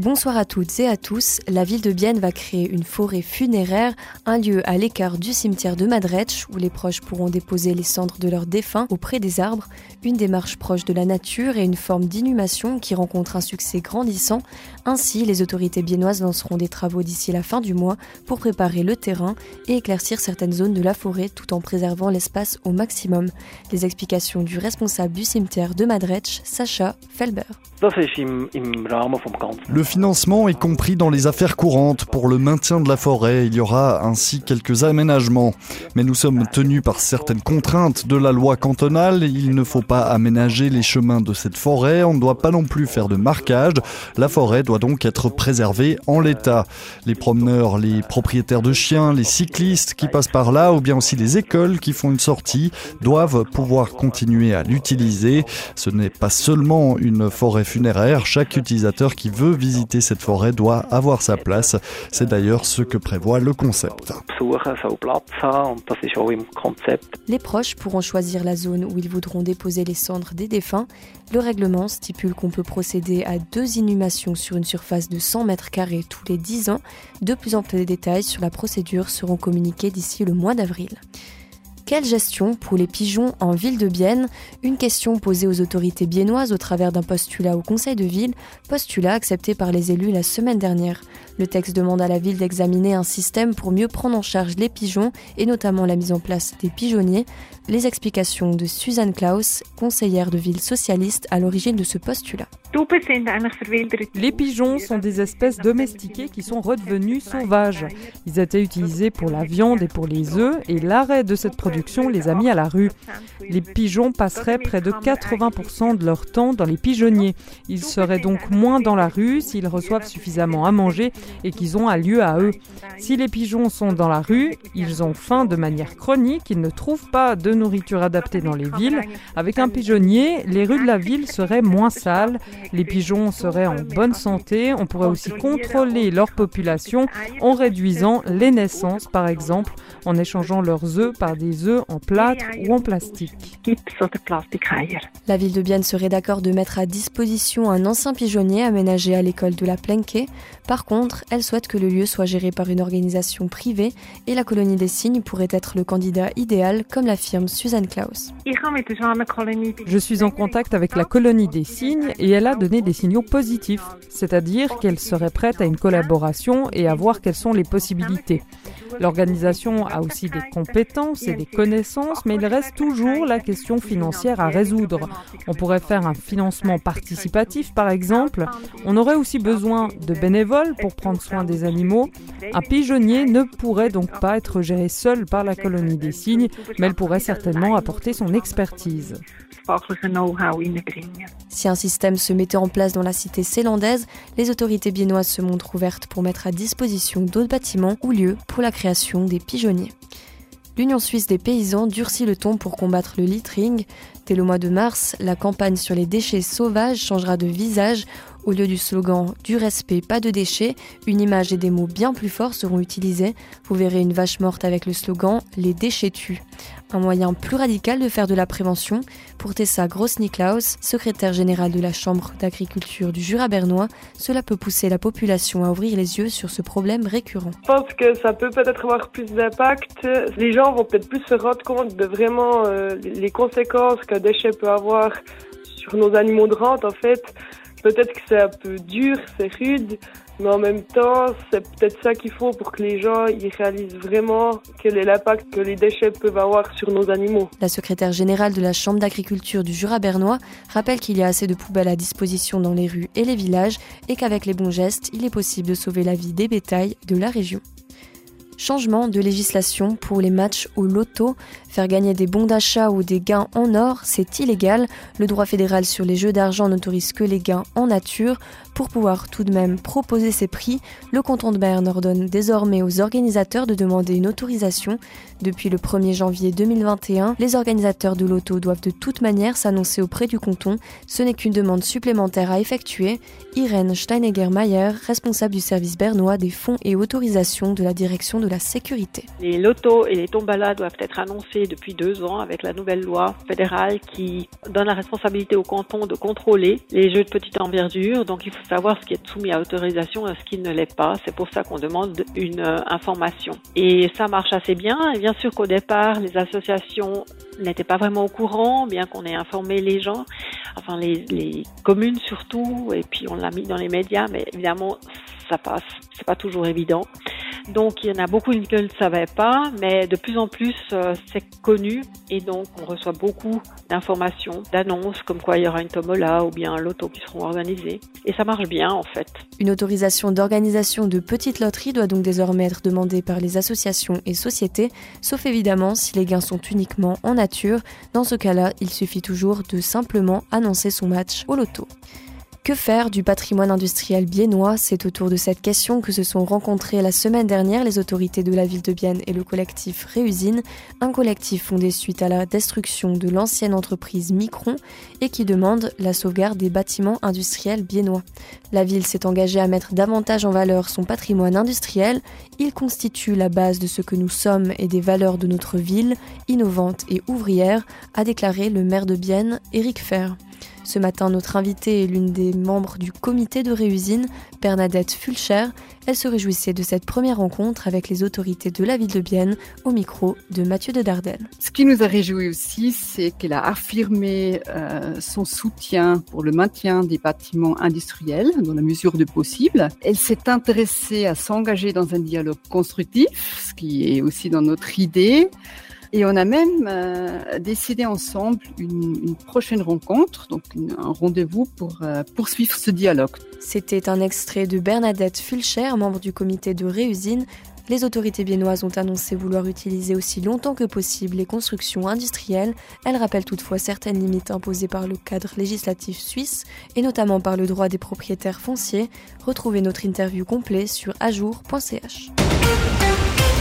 Bonsoir à toutes et à tous. La ville de Bienne va créer une forêt funéraire, un lieu à l'écart du cimetière de Madretsch où les proches pourront déposer les cendres de leurs défunts auprès des arbres. Une démarche proche de la nature et une forme d'inhumation qui rencontre un succès grandissant. Ainsi, les autorités biennoises lanceront des travaux d'ici la fin du mois pour préparer le terrain et éclaircir certaines zones de la forêt tout en préservant l'espace au maximum. Les explications du responsable du cimetière de Madretsch, Sacha Felber. Le financement est compris dans les affaires courantes. Pour le maintien de la forêt, il y aura ainsi quelques aménagements. Mais nous sommes tenus par certaines contraintes de la loi cantonale. Il ne faut pas aménager les chemins de cette forêt. On ne doit pas non plus faire de marquage. La forêt doit donc être préservée en l'état. Les promeneurs, les propriétaires de chiens, les cyclistes qui passent par là, ou bien aussi les écoles qui font une sortie, doivent pouvoir continuer à l'utiliser. Ce n'est pas seulement une forêt funéraire. Chaque utilisateur qui veut visiter cette forêt doit avoir sa place. C'est d'ailleurs ce que prévoit le concept. Les proches pourront choisir la zone où ils voudront déposer les cendres des défunts. Le règlement stipule qu'on peut procéder à deux inhumations sur une surface de 100 mètres carrés tous les 10 ans. De plus amples détails sur la procédure seront communiqués d'ici le mois d'avril. Quelle gestion pour les pigeons en ville de Bienne Une question posée aux autorités biennoises au travers d'un postulat au conseil de ville, postulat accepté par les élus la semaine dernière. Le texte demande à la ville d'examiner un système pour mieux prendre en charge les pigeons et notamment la mise en place des pigeonniers. Les explications de Suzanne Klaus, conseillère de ville socialiste à l'origine de ce postulat. Les pigeons sont des espèces domestiquées qui sont redevenues sauvages. Ils étaient utilisés pour la viande et pour les œufs et l'arrêt de cette production les a mis à la rue. Les pigeons passeraient près de 80% de leur temps dans les pigeonniers. Ils seraient donc moins dans la rue s'ils reçoivent suffisamment à manger et qu'ils ont un lieu à eux. Si les pigeons sont dans la rue, ils ont faim de manière chronique, ils ne trouvent pas de nourriture adaptée dans les villes. Avec un pigeonnier, les rues de la ville seraient moins sales les pigeons seraient en bonne santé. On pourrait aussi contrôler leur population en réduisant les naissances, par exemple, en échangeant leurs œufs par des œufs en plâtre ou en plastique. La ville de Bienne serait d'accord de mettre à disposition un ancien pigeonnier aménagé à l'école de la Plenke. Par contre, elle souhaite que le lieu soit géré par une organisation privée et la colonie des cygnes pourrait être le candidat idéal, comme l'affirme Suzanne Klaus. Je suis en contact avec la colonie des cygnes et elle a donné des signaux positifs, c'est-à-dire qu'elle serait prête à une collaboration et à voir quelles sont les possibilités. L'organisation a aussi des compétences et des connaissances, mais il reste toujours la question financière à résoudre. On pourrait faire un financement participatif, par exemple. On aurait aussi besoin de bénévoles pour prendre soin des animaux. Un pigeonnier ne pourrait donc pas être géré seul par la colonie des cygnes, mais elle pourrait certainement apporter son expertise. Si un système se mettait en place dans la cité célandaise, les autorités biennoises se montrent ouvertes pour mettre à disposition d'autres bâtiments ou lieux pour la création des pigeonniers. L'Union suisse des paysans durcit le ton pour combattre le littering. Dès le mois de mars, la campagne sur les déchets sauvages changera de visage. Au lieu du slogan Du respect, pas de déchets, une image et des mots bien plus forts seront utilisés. Vous verrez une vache morte avec le slogan Les déchets tuent. Un moyen plus radical de faire de la prévention. Pour Tessa Gross-Niklaus, secrétaire générale de la Chambre d'agriculture du Jura bernois, cela peut pousser la population à ouvrir les yeux sur ce problème récurrent. Je pense que ça peut peut-être avoir plus d'impact. Les gens vont peut-être plus se rendre compte de vraiment euh, les conséquences qu'un déchet peut avoir sur nos animaux de rente en fait. Peut-être que c'est un peu dur, c'est rude, mais en même temps, c'est peut-être ça qu'il faut pour que les gens ils réalisent vraiment quel est l'impact que les déchets peuvent avoir sur nos animaux. La secrétaire générale de la Chambre d'agriculture du Jura bernois rappelle qu'il y a assez de poubelles à disposition dans les rues et les villages et qu'avec les bons gestes, il est possible de sauver la vie des bétails de la région. Changement de législation pour les matchs au loto. Faire gagner des bons d'achat ou des gains en or, c'est illégal. Le droit fédéral sur les jeux d'argent n'autorise que les gains en nature. Pour pouvoir tout de même proposer ces prix, le canton de Berne ordonne désormais aux organisateurs de demander une autorisation. Depuis le 1er janvier 2021, les organisateurs de loto doivent de toute manière s'annoncer auprès du canton. Ce n'est qu'une demande supplémentaire à effectuer. Irène Steinegger-Mayer, responsable du service bernois des fonds et autorisations de la direction de la sécurité. Les lotos et les tombalas doivent être annoncés depuis deux ans avec la nouvelle loi fédérale qui donne la responsabilité au canton de contrôler les jeux de petite envergure. Donc il faut savoir ce qui est soumis à autorisation et ce qui ne l'est pas. C'est pour ça qu'on demande une euh, information. Et ça marche assez bien. Et bien sûr qu'au départ, les associations n'étaient pas vraiment au courant, bien qu'on ait informé les gens, enfin les, les communes surtout, et puis on l'a mis dans les médias, mais évidemment ça passe, c'est pas toujours évident. Donc il y en a beaucoup qui ne le savaient pas, mais de plus en plus euh, c'est connu et donc on reçoit beaucoup d'informations, d'annonces comme quoi il y aura une tomola ou bien un loto qui seront organisés et ça marche bien en fait. Une autorisation d'organisation de petites loteries doit donc désormais être demandée par les associations et sociétés, sauf évidemment si les gains sont uniquement en nature. Dans ce cas-là, il suffit toujours de simplement annoncer son match au loto. Que faire du patrimoine industriel biennois? C'est autour de cette question que se sont rencontrés la semaine dernière les autorités de la ville de Bienne et le collectif Réusine, un collectif fondé suite à la destruction de l'ancienne entreprise Micron et qui demande la sauvegarde des bâtiments industriels biennois. La ville s'est engagée à mettre davantage en valeur son patrimoine industriel. Il constitue la base de ce que nous sommes et des valeurs de notre ville, innovante et ouvrière, a déclaré le maire de Bienne, Éric Fer. Ce matin, notre invitée est l'une des membres du comité de réusine, Bernadette Fulcher. Elle se réjouissait de cette première rencontre avec les autorités de la ville de Bienne au micro de Mathieu de Dardenne. Ce qui nous a réjoui aussi, c'est qu'elle a affirmé euh, son soutien pour le maintien des bâtiments industriels dans la mesure du possible. Elle s'est intéressée à s'engager dans un dialogue constructif, ce qui est aussi dans notre idée. Et on a même euh, décidé ensemble une, prochaine rencontre, donc un rendez-vous pour euh, poursuivre ce dialogue. C'était un extrait de Bernadette Fulcher, membre du comité de Réusine. Les autorités biennoises ont annoncé vouloir utiliser aussi longtemps que possible les constructions industrielles. Elles rappellent toutefois certaines limites imposées par le cadre législatif suisse et notamment par le droit des propriétaires fonciers. Retrouvez notre interview complet sur ajour.ch.